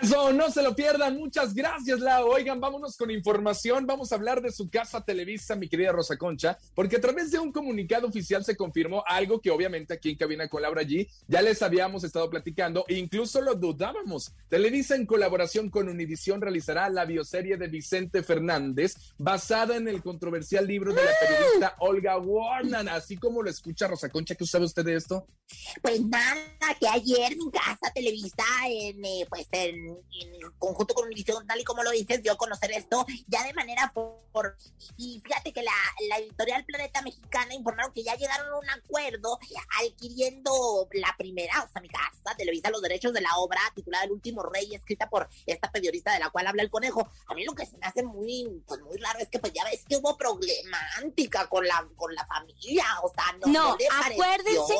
[SPEAKER 6] Eso, no se lo pierdan. Muchas gracias, Lau. Oigan, vámonos con información. Vamos a hablar de su casa Televisa, mi querida Rosa Concha, porque a través de un comunicado oficial se confirmó algo que obviamente aquí en Cabina con Laura G ya les habíamos estado platicando e incluso lo dudábamos. Televisa en colaboración con Univisión realizará la bioserie de Vicente Fernández basada en el controversial libro de la periodista Olga Warnan, así como lo escucha Rosa Concha. ¿Qué sabe usted de esto?
[SPEAKER 5] Pues nada, que ayer mi casa Televisa en, eh, pues en, en conjunto con Univisión, tal y como lo dices, dio a conocer esto ya de manera por, por- y fíjate que la, la editorial Planeta Mexicana informaron que ya llegaron a un acuerdo adquiriendo la primera, o sea, mi casa Televisa los derechos de la obra titulada El último rey, escrita por esta periodista de la cual habla el conejo. A mí lo que se me hace muy, pues muy raro es que pues ya ves que hubo problemática con la, con la familia, o sea, no,
[SPEAKER 4] No,
[SPEAKER 5] no le
[SPEAKER 4] acuérdense-.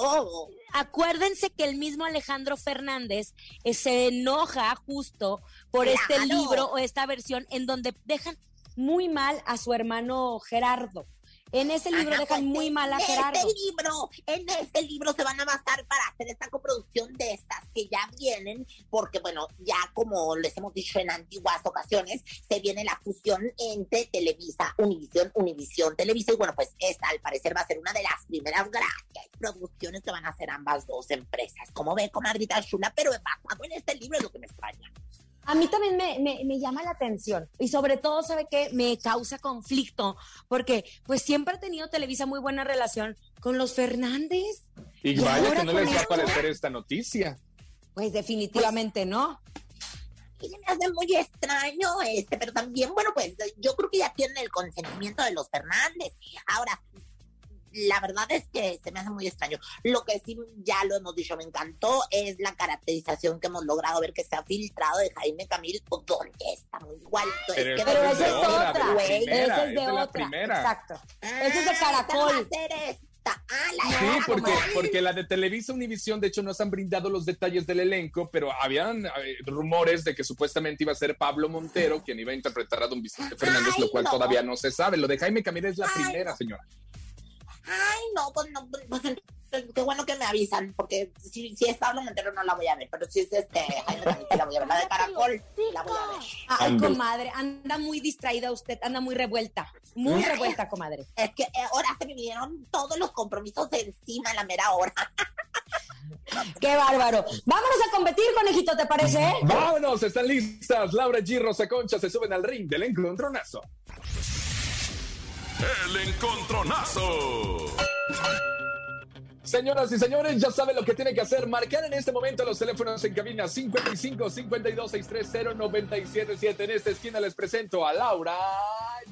[SPEAKER 4] Acuérdense que el mismo Alejandro Fernández eh, se enoja justo por este libro o esta versión en donde dejan muy mal a su hermano Gerardo. En ese libro
[SPEAKER 5] Ajá,
[SPEAKER 4] dejan
[SPEAKER 5] pues,
[SPEAKER 4] muy mal a
[SPEAKER 5] en
[SPEAKER 4] Gerardo.
[SPEAKER 5] Este libro, en este libro se van a basar para hacer esta coproducción de estas que ya vienen, porque bueno, ya como les hemos dicho en antiguas ocasiones, se viene la fusión entre Televisa, Univisión, Univisión, Televisa, y bueno, pues esta al parecer va a ser una de las primeras grandes producciones que van a hacer ambas dos empresas. Como ve, comadrita chula, pero basado en este libro es lo que me extraña.
[SPEAKER 4] A mí también me, me- me llama la atención y sobre todo, ¿sabe qué? Me causa conflicto porque pues siempre ha tenido Televisa muy buena relación con los Fernández.
[SPEAKER 6] Y
[SPEAKER 4] ¿Y
[SPEAKER 6] vaya que no les va a parecer esta noticia.
[SPEAKER 4] Pues definitivamente no.
[SPEAKER 5] Y se me hace muy extraño este, pero también, bueno, pues yo creo que ya tienen el consentimiento de los Fernández. Ahora, la verdad es que se me hace muy extraño. Lo que sí, ya lo hemos dicho, me encantó, es la caracterización que hemos logrado ver que se ha filtrado de Jaime Camil, pues, donde está muy igualito.
[SPEAKER 6] Pero
[SPEAKER 5] es que
[SPEAKER 4] Pero esa es otra.
[SPEAKER 5] güey.
[SPEAKER 6] primera,
[SPEAKER 4] Esa es
[SPEAKER 6] es
[SPEAKER 4] de otra.
[SPEAKER 6] primera.
[SPEAKER 4] Exacto.
[SPEAKER 5] Ah,
[SPEAKER 4] Esa es de Caracol.
[SPEAKER 5] Ah, la
[SPEAKER 6] Sí, porque, porque la de Televisa Univisión, de hecho, nos han brindado los detalles del elenco, pero habían eh, rumores de que supuestamente iba a ser Pablo Montero quien iba a interpretar a don Vicente Fernández,
[SPEAKER 5] Ay,
[SPEAKER 6] lo cual
[SPEAKER 5] no.
[SPEAKER 6] todavía no se sabe. Lo de Jaime Camil es la
[SPEAKER 5] Ay,
[SPEAKER 6] primera,
[SPEAKER 5] no.
[SPEAKER 6] señora.
[SPEAKER 5] Ay, no, pues no, pues entonces, qué bueno que me avisan, porque si, si es Pablo Montero no la voy a ver, pero si es este Jaime Camil, sí la voy a ver, la de Caracol, la voy a ver.
[SPEAKER 4] Ay, comadre, anda muy distraída usted, anda muy revuelta. Muy
[SPEAKER 5] Ay.
[SPEAKER 4] revuelta, comadre.
[SPEAKER 5] Es que eh, ahora se me vinieron todos los compromisos de encima a la mera hora.
[SPEAKER 4] Qué bárbaro. Vámonos a competir, conejito, ¿te parece?
[SPEAKER 6] Vámonos, están listas. Laura G. Rosa Concha se suben al ring del encontronazo.
[SPEAKER 7] El encontronazo.
[SPEAKER 6] Señoras y señores, ya saben lo que tienen que hacer. Marcar en este momento los teléfonos en cabina 55 52 630 977. En esta esquina les presento a Laura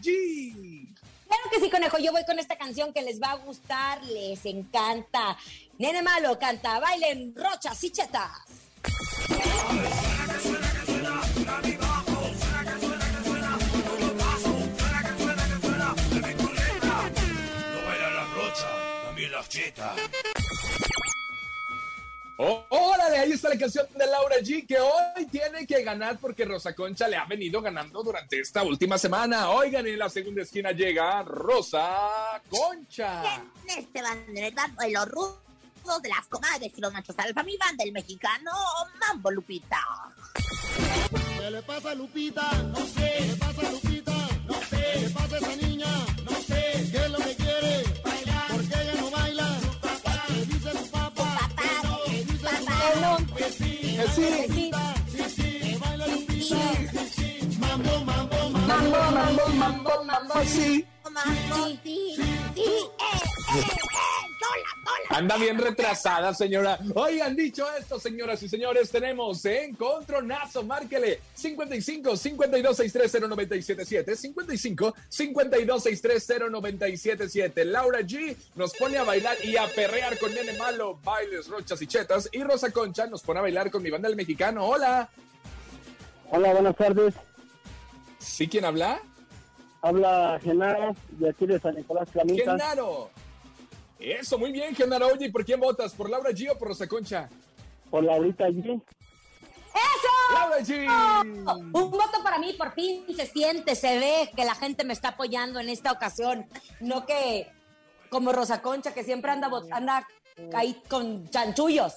[SPEAKER 6] G.
[SPEAKER 4] Claro que sí, conejo. Yo voy con esta canción que les va a gustar, les encanta. Nene malo canta, bailen rochas y chetas.
[SPEAKER 6] Oh, órale, ahí está la canción de Laura G que hoy tiene que ganar porque Rosa Concha le ha venido ganando durante esta última semana. Oigan, en la segunda esquina llega Rosa Concha.
[SPEAKER 5] En este banderas de los rudos de las comadres y los machos alfa, mi banda, el mexicano Mambo Lupita.
[SPEAKER 8] ¿Qué le pasa a Lupita? No sé. ¿Qué le pasa a Lupita? No sé. ¿Qué le pasa a esa niña? No sé. ¿Qué es lo que quiere? Sí. Mambo, mambo, mambo.
[SPEAKER 6] Mambo, mambo, mambo, sí.
[SPEAKER 5] Sí, sí, eh, eh, eh.
[SPEAKER 6] Anda bien retrasada, señora. Oigan, dicho esto, señoras y señores, tenemos encontronazo. Márquele 55 52 630 977 55 52 630 977 Laura G nos pone a bailar y a perrear con Nene Malo, bailes, rochas y chetas. Y Rosa Concha nos pone a bailar con mi banda el mexicano. Hola.
[SPEAKER 9] Hola, buenas tardes.
[SPEAKER 6] ¿Sí quién habla?
[SPEAKER 9] Habla Genaro, de aquí de San Nicolás Flamita.
[SPEAKER 6] Genaro. Eso, muy bien, Genaro. Oye, ¿y por quién votas? ¿Por Laura G o por Rosa Concha?
[SPEAKER 9] Por Laurita allí.
[SPEAKER 4] ¡Eso!
[SPEAKER 6] ¡Laura G!
[SPEAKER 4] Un voto para mí, por fin se siente, se ve que la gente me está apoyando en esta ocasión. No que como Rosa Concha, que siempre anda, anda ahí con chanchullos.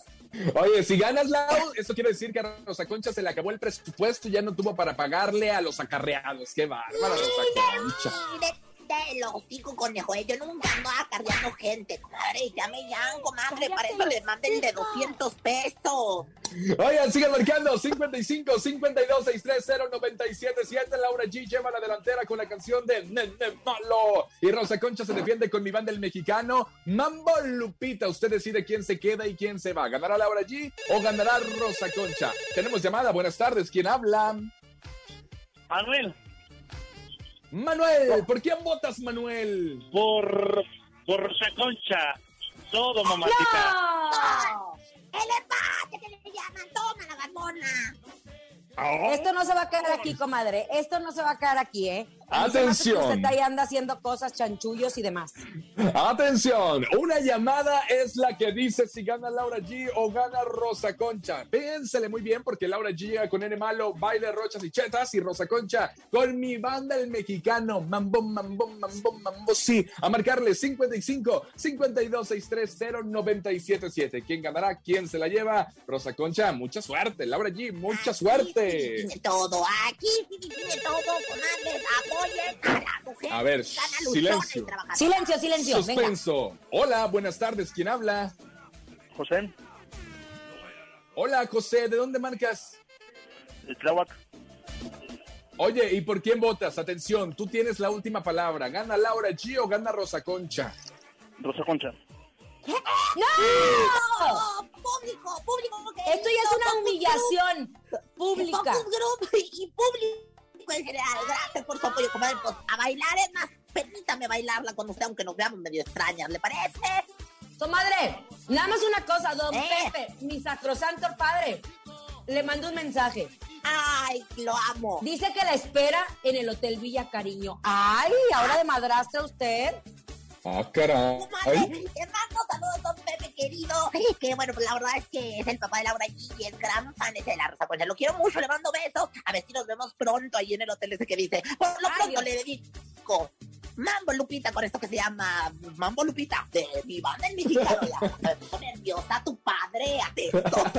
[SPEAKER 6] Oye, si ganas, Lau, eso quiere decir que a Rosa Concha se le acabó el presupuesto y ya no tuvo para pagarle a los acarreados. ¡Qué bárbara, Rosa Concha!
[SPEAKER 5] Mírete los hocico, conejo. eh, Yo nunca ando acarreando gente, comadre. Ya me llaman, comadre. Para eso les manden de 200 pesos.
[SPEAKER 6] Oigan, sigan marcando 55 52 630 977. Laura G lleva la delantera con la canción de Nene Malo. Y Rosa Concha se defiende con mi banda el mexicano. Mambo Lupita. Usted decide quién se queda y quién se va. ¿Ganará Laura G o ganará Rosa Concha? Tenemos llamada. Buenas tardes. ¿Quién habla?
[SPEAKER 9] Manuel,
[SPEAKER 6] Manuel. ¿Por quién votas, Manuel?
[SPEAKER 9] por, por Rosa Concha. Todo, mamacita.
[SPEAKER 4] ¡No!
[SPEAKER 5] ¡El empate que le llaman! ¡Toma la
[SPEAKER 4] Esto no se va a quedar aquí, comadre. Esto no se va a quedar aquí, ¿eh?
[SPEAKER 6] Atención.
[SPEAKER 4] Usted ahí anda haciendo cosas, chanchullos y demás.
[SPEAKER 6] Atención, una llamada es la que dice si gana Laura G o gana Rosa Concha. Pénsele muy bien porque Laura G llega con N malo, baile, rochas y chetas y Rosa Concha con mi banda el mexicano. Mambo, mambo, mambo, mambo, sí. A marcarle 55 52 630 977. ¿Quién ganará? ¿Quién se la lleva? Rosa Concha, mucha suerte. Laura G, mucha
[SPEAKER 5] Aquí Tiene todo. Aquí sí tiene todo, comadre. Apoyen a la mujer.
[SPEAKER 6] A ver, silencio.
[SPEAKER 4] Silencio, silencio. Venga.
[SPEAKER 6] Suspenso. Hola, buenas tardes. ¿Quién habla?
[SPEAKER 9] José,
[SPEAKER 6] Hola, José. ¿De dónde marcas?
[SPEAKER 9] de Tláhuac.
[SPEAKER 6] Oye, ¿y por quién votas? Atención, tú tienes la última palabra. ¿Gana Laura G o gana Rosa Concha?
[SPEAKER 9] Rosa Concha.
[SPEAKER 5] ¡No! ¡Público, público! que
[SPEAKER 4] Esto ya es una humillación
[SPEAKER 5] Group,
[SPEAKER 4] pública.
[SPEAKER 5] Group y público en general. Gracias por su apoyo, comadre. Pues a bailar es más. Permítame bailarla con usted, aunque nos veamos medio extrañas. ¿Le parece?
[SPEAKER 4] Comadre, nada más una cosa, don
[SPEAKER 5] Eh.
[SPEAKER 4] Pepe, mi sacrosanto padre, le mando un mensaje.
[SPEAKER 5] Ay, lo amo.
[SPEAKER 4] Dice que la espera en el Hotel Villa Cariño. Ay, ahora de madrastra usted.
[SPEAKER 6] Ah, caray.
[SPEAKER 5] Comadre, te mando saludos, don Pepe querido. Que bueno, pues la verdad es que es el papá de Laura G y es gran fan ese de la Rosa Concha. Lo quiero mucho, le mando besos. A ver si nos vemos pronto ahí en el hotel ese que dice. Por lo
[SPEAKER 4] Ay,
[SPEAKER 5] pronto
[SPEAKER 4] Dios.
[SPEAKER 5] le dedico Mambo Lupita con esto que se llama Mambo Lupita de mi banda el mexicano. Pongo nerviosa tu padre, atento.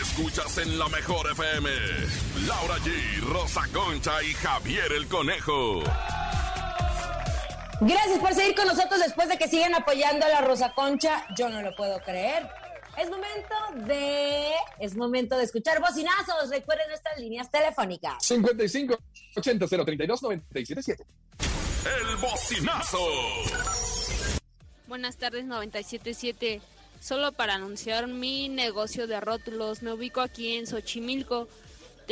[SPEAKER 7] Escuchas en la mejor FM. Laura G, Rosa Concha y Javier el Conejo.
[SPEAKER 4] Gracias por seguir con nosotros después de que siguen apoyando a la Rosa Concha. Yo no lo puedo creer. Es momento de. Es momento de escuchar bocinazos. Recuerden nuestras líneas telefónicas.
[SPEAKER 6] 55 80 032 977.
[SPEAKER 7] El bocinazo.
[SPEAKER 10] Buenas tardes 977. Solo para anunciar mi negocio de rótulos. Me ubico aquí en Xochimilco.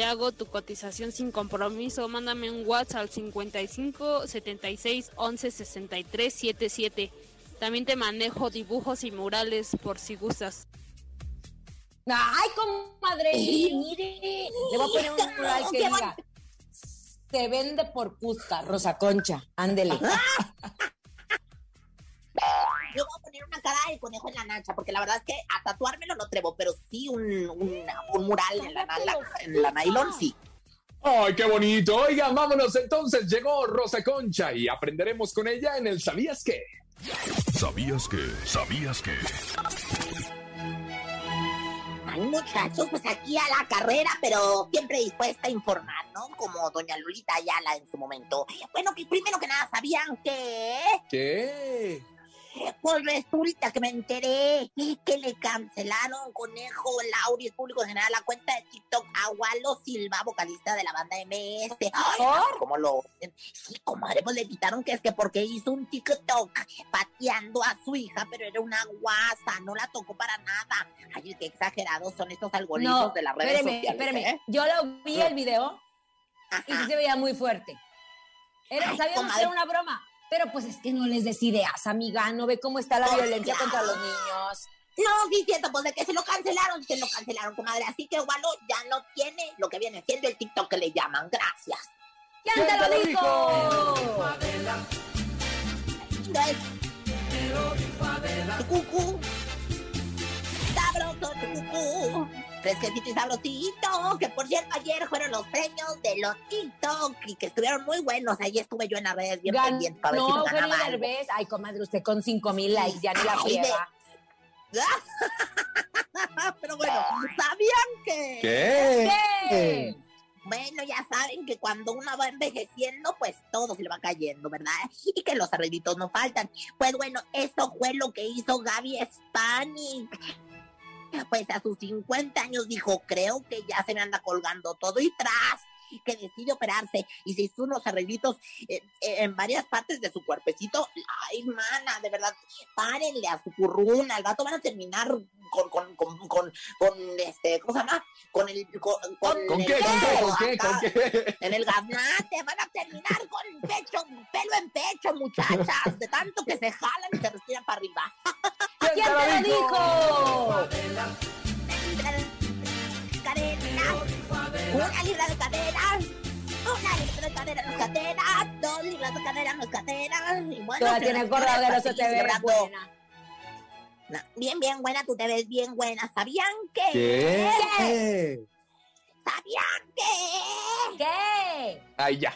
[SPEAKER 10] Te hago tu cotización sin compromiso. Mándame un WhatsApp al 55 76 11 63 77. También te manejo dibujos y murales por si gustas.
[SPEAKER 4] Ay, comadre, mire. Le voy a poner un mural que diga. Se vende por Cusca, Rosa Concha. Ándele.
[SPEAKER 5] Yo voy una cara de conejo en la nacha, porque la verdad es que a tatuármelo no trevo, pero sí un, un, un mural en la, la- en la nylon, sí.
[SPEAKER 6] ¡Ay, qué bonito! Oigan, vámonos entonces. Llegó Rosa Concha y aprenderemos con ella en el ¿Sabías qué?
[SPEAKER 7] ¿Sabías que? ¿Sabías que?
[SPEAKER 5] Ay, muchachos, pues aquí a la carrera, pero siempre dispuesta a informar, ¿no? Como doña Lolita Ayala en su momento. Bueno, que primero que nada, ¿sabían que?
[SPEAKER 6] ¿Qué?
[SPEAKER 5] Pues resulta que me enteré que le cancelaron Conejo, Lauri, el público en general, la cuenta de TikTok a Walo Silva, vocalista de la banda MS. Ay,
[SPEAKER 4] ¿Por?
[SPEAKER 5] ¿Cómo lo...? Sí, comadre, pues le quitaron que es que porque hizo un TikTok pateando a su hija, pero era una guasa, no la tocó para nada. Ay, qué exagerados son estos algoritmos
[SPEAKER 4] No,
[SPEAKER 5] de las redes
[SPEAKER 4] espéreme,
[SPEAKER 5] sociales.
[SPEAKER 4] espéreme.
[SPEAKER 5] ¿eh?
[SPEAKER 4] Yo lo vi el video y sí se veía muy fuerte. Era,
[SPEAKER 5] Ay,
[SPEAKER 4] sabíamos
[SPEAKER 5] comadre.
[SPEAKER 4] que era una broma, pero pues es que no les des ideas, amiga. No ve cómo está la
[SPEAKER 5] Pues
[SPEAKER 4] violencia
[SPEAKER 5] claro.
[SPEAKER 4] contra los niños.
[SPEAKER 5] No, sí, cierto, pues de que se lo cancelaron, se lo cancelaron, comadre. Así que Walo ya no tiene lo que viene siendo el TikTok que le llaman. Gracias.
[SPEAKER 4] ¿Quién te lo dijo?
[SPEAKER 5] No es. Tu cucú. Sabroso cucú. Fresquecito y sabrosito. Que por cierto, ayer fueron los premios de los TikTok y que estuvieron muy buenos. Ahí estuve yo en las redes bien pendiente para ver si
[SPEAKER 4] No, Eugenio
[SPEAKER 5] ganaba algo.
[SPEAKER 4] Ay, comadre, usted con cinco mil likes ya ni la friega.
[SPEAKER 5] Pero bueno, ¿sabían que?
[SPEAKER 4] ¿Qué?
[SPEAKER 5] Bueno, ya saben que cuando uno va envejeciendo, pues todo se le va cayendo, ¿verdad? Y que los arreglitos no faltan. Pues bueno, eso fue lo que hizo Gaby Spani. Pues a sus 50 años dijo, creo que ya se me anda colgando todo y tras que decide operarse y se hizo unos arreglitos eh, eh, en varias partes de su cuerpecito. Ay, mana, de verdad, párenle a su curruna, al gato van a terminar con, con, con, con, con este, ¿cómo se llama? Con el... ¿Con, con,
[SPEAKER 6] ¿Con
[SPEAKER 5] el
[SPEAKER 6] qué? ¿Con qué? ¿Con qué?
[SPEAKER 5] acá.
[SPEAKER 6] ¿Con qué?
[SPEAKER 5] En el gaznate, van a terminar con pecho, pelo en pecho, muchachas, de tanto que se jalan y se respiran para arriba.
[SPEAKER 4] ¿Quién te lo dijo?
[SPEAKER 5] Cadena, una libra de cadera, una libra de cadera no es cadera, dos libras de cadera no es cadera. Y bueno,
[SPEAKER 4] Toda tiene
[SPEAKER 5] las
[SPEAKER 4] acordado
[SPEAKER 5] flores
[SPEAKER 4] se te.
[SPEAKER 5] No, bien, bien buena, tú te ves bien buena. ¿Sabían que?
[SPEAKER 6] ¿Qué?
[SPEAKER 5] ¿Sabían que?
[SPEAKER 4] ¿Qué?
[SPEAKER 6] Ay, ya.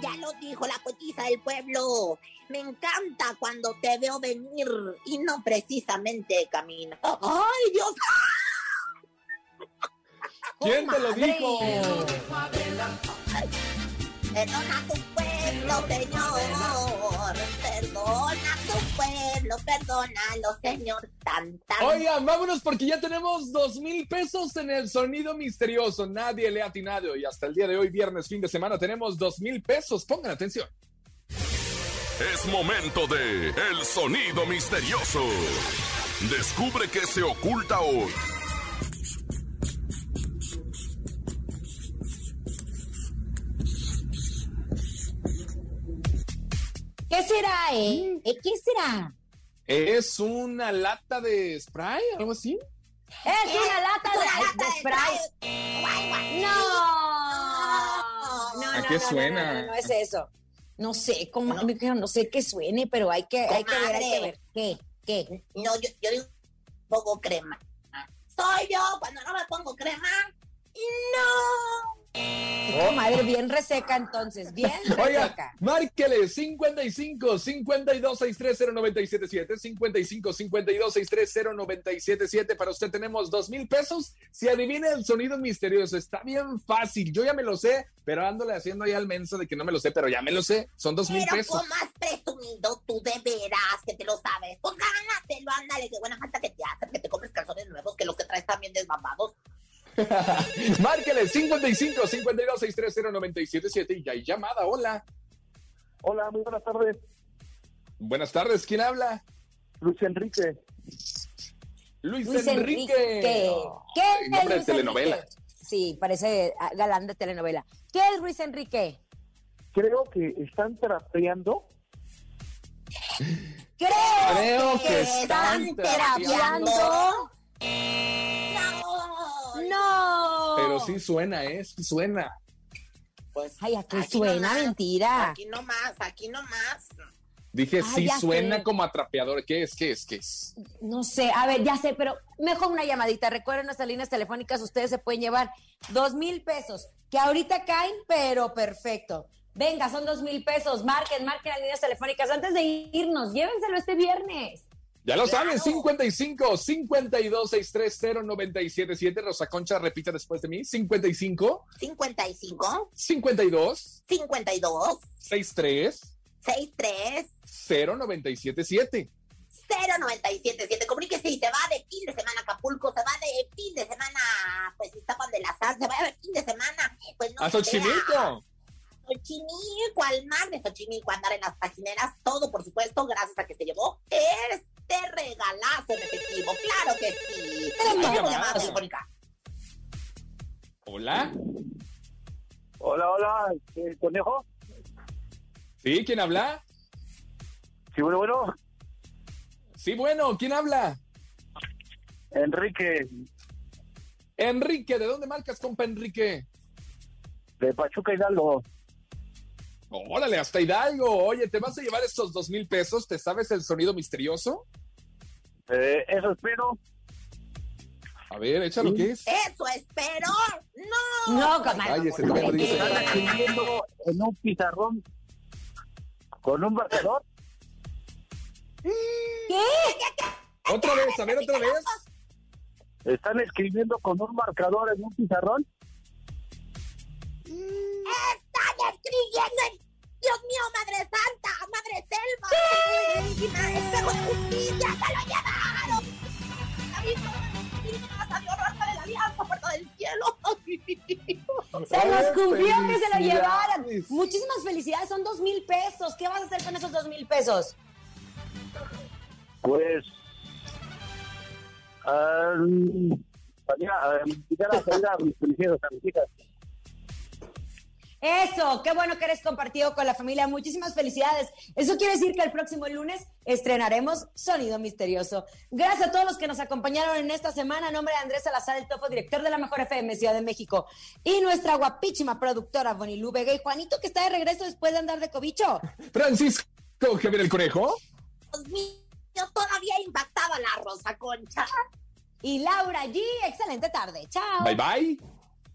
[SPEAKER 5] Ya lo dijo la poetiza del pueblo. Me encanta cuando te veo venir y no precisamente camino. ¡Ay, Dios!
[SPEAKER 6] ¿Quién te lo dijo?
[SPEAKER 5] Perdona tu pueblo, Señor. Perdona tu pueblo, perdónalo, Señor. Tan, tan.
[SPEAKER 6] Oigan, vámonos porque ya tenemos dos mil pesos en el sonido misterioso. Nadie le ha atinado y hasta el día de hoy, viernes, fin de semana, tenemos dos mil pesos. Pongan atención.
[SPEAKER 7] Es momento de El Sonido Misterioso. Descubre qué se oculta hoy.
[SPEAKER 4] ¿Qué será, eh? ¿Eh, ¿Qué será?
[SPEAKER 6] ¿Es una lata de spray? ¿Algo así?
[SPEAKER 4] Es una lata
[SPEAKER 5] Es
[SPEAKER 4] de,
[SPEAKER 5] una lata
[SPEAKER 4] de spray.
[SPEAKER 5] Guay.
[SPEAKER 4] No. No,
[SPEAKER 6] ¿A
[SPEAKER 4] no,
[SPEAKER 6] qué
[SPEAKER 4] no, no,
[SPEAKER 6] suena?
[SPEAKER 4] No, no, no es eso. No sé, cómo, no sé qué suene, pero hay que, hay que ver, hay que ver. ¿Qué? ¿Qué?
[SPEAKER 5] No, yo, yo digo pongo crema. Soy yo cuando no me pongo crema. No.
[SPEAKER 4] Madre, bien reseca entonces, bien
[SPEAKER 6] Oiga,
[SPEAKER 4] reseca.
[SPEAKER 6] márquele 55 52 630 977 55 52 630 977 para usted tenemos dos mil pesos. Si adivina el sonido misterioso, está bien fácil. Yo ya me lo sé, pero ándole haciendo ahí al menso de que no me lo sé, pero ya me lo sé. Son dos mil
[SPEAKER 5] Pero
[SPEAKER 6] pesos.
[SPEAKER 5] como has presumido tú de veras que te lo sabes. Pues gánatelo, ándale, que buena falta que te hace, que te compres calzones nuevos, que los que traes también desmamados.
[SPEAKER 6] Márquele 55 52 630 977 y ya hay llamada. Hola.
[SPEAKER 11] Hola, muy buenas tardes.
[SPEAKER 6] Buenas tardes. ¿Quién habla?
[SPEAKER 11] Luis Enrique.
[SPEAKER 6] Luis,
[SPEAKER 4] Luis
[SPEAKER 6] Enrique.
[SPEAKER 4] Enrique. ¿Qué
[SPEAKER 6] Ay,
[SPEAKER 4] es
[SPEAKER 6] nombre de telenovela.
[SPEAKER 4] Enrique? Sí, parece ah, galán de telenovela. ¿Qué es Luis Enrique?
[SPEAKER 11] Creo que están trapeando.
[SPEAKER 4] Creo,
[SPEAKER 6] Creo que
[SPEAKER 4] están
[SPEAKER 6] están
[SPEAKER 4] terapiando.
[SPEAKER 5] No.
[SPEAKER 4] No.
[SPEAKER 6] Pero sí suena, ¿eh? Sí suena.
[SPEAKER 5] Pues,
[SPEAKER 4] Ay, ¿a qué
[SPEAKER 5] aquí
[SPEAKER 4] suena?
[SPEAKER 5] nomás,
[SPEAKER 4] Mentira.
[SPEAKER 5] Aquí nomás, aquí nomás.
[SPEAKER 6] Dije,
[SPEAKER 4] Ah,
[SPEAKER 6] sí suena
[SPEAKER 4] sé.
[SPEAKER 6] como atrapeador. ¿Qué es? ¿Qué es? ¿Qué es?
[SPEAKER 4] No sé, a ver, ya sé, pero mejor una llamadita. Recuerden nuestras líneas telefónicas, ustedes se pueden llevar dos mil pesos, que ahorita caen, pero perfecto. Venga, son dos mil pesos. Marquen, marquen las líneas telefónicas antes de irnos. Llévenselo este viernes.
[SPEAKER 6] Ya lo saben, 55 52 630 977. Rosa Concha, repita después de mí. 55
[SPEAKER 5] 55,
[SPEAKER 6] 52
[SPEAKER 5] 52,
[SPEAKER 6] 63
[SPEAKER 5] 63,
[SPEAKER 6] 0977.
[SPEAKER 5] 0977. Comuníquese y se va de fin de semana a Acapulco, se va de fin de semana, pues Iztapan de la Sal, se va de fin de semana, pues no
[SPEAKER 6] A Xochimilco.
[SPEAKER 5] Xochimilco, al mar de Xochimilco, a andar en las pagineras, todo por supuesto, gracias a que se llevó este regalazo en efectivo, claro que sí. Tenemos llamada telefónica.
[SPEAKER 6] Hola.
[SPEAKER 11] Hola, hola, eh, conejo.
[SPEAKER 6] ¿Sí? ¿Quién habla?
[SPEAKER 11] Sí, bueno, bueno.
[SPEAKER 6] Sí, bueno, ¿quién habla?
[SPEAKER 11] Enrique,
[SPEAKER 6] Enrique, ¿de dónde marcas, compa Enrique?
[SPEAKER 11] de Pachuca Hidalgo.
[SPEAKER 6] Órale, hasta Hidalgo. Oye, ¿te vas a llevar estos dos mil pesos? ¿Te sabes el sonido misterioso?
[SPEAKER 11] Eh, eso espero.
[SPEAKER 6] A ver, échalo, ¿qué es?
[SPEAKER 5] Eso espero. No.
[SPEAKER 4] No, comadre.
[SPEAKER 6] Cállese, no.
[SPEAKER 11] Están escribiendo en un pizarrón con un marcador.
[SPEAKER 4] ¿Qué?
[SPEAKER 6] Otra vez, a ver, otra vez.
[SPEAKER 11] Están escribiendo con un marcador en un pizarrón.
[SPEAKER 5] Escribiendo en... Dios mío, Madre Santa, Madre Selva, Espejo de Justicia, se lo llevaron. De la Alianza, Puerta del Cielo.
[SPEAKER 4] Se nos cumplió que se lo llevaran. Muchísimas felicidades, son dos mil pesos. ¿Qué vas a hacer con esos dos mil pesos?
[SPEAKER 11] Pues. salía a a salir a mis felicidades a mis hijas.
[SPEAKER 4] Eso, qué bueno que eres compartido con la familia. Muchísimas felicidades. Eso quiere decir que el próximo lunes estrenaremos Sonido Misterioso. Gracias a todos los que nos acompañaron en esta semana. A nombre de Andrés Salazar, el topo director de la Mejor FM Ciudad de México. Y nuestra guapísima productora Bonilú Vega y Juanito, que está de regreso después de andar de cobicho.
[SPEAKER 6] Francisco Javier el Conejo.
[SPEAKER 5] Dios mío, todavía impactaba la Rosa Concha.
[SPEAKER 4] Y Laura G, excelente tarde. Chao.
[SPEAKER 6] Bye bye.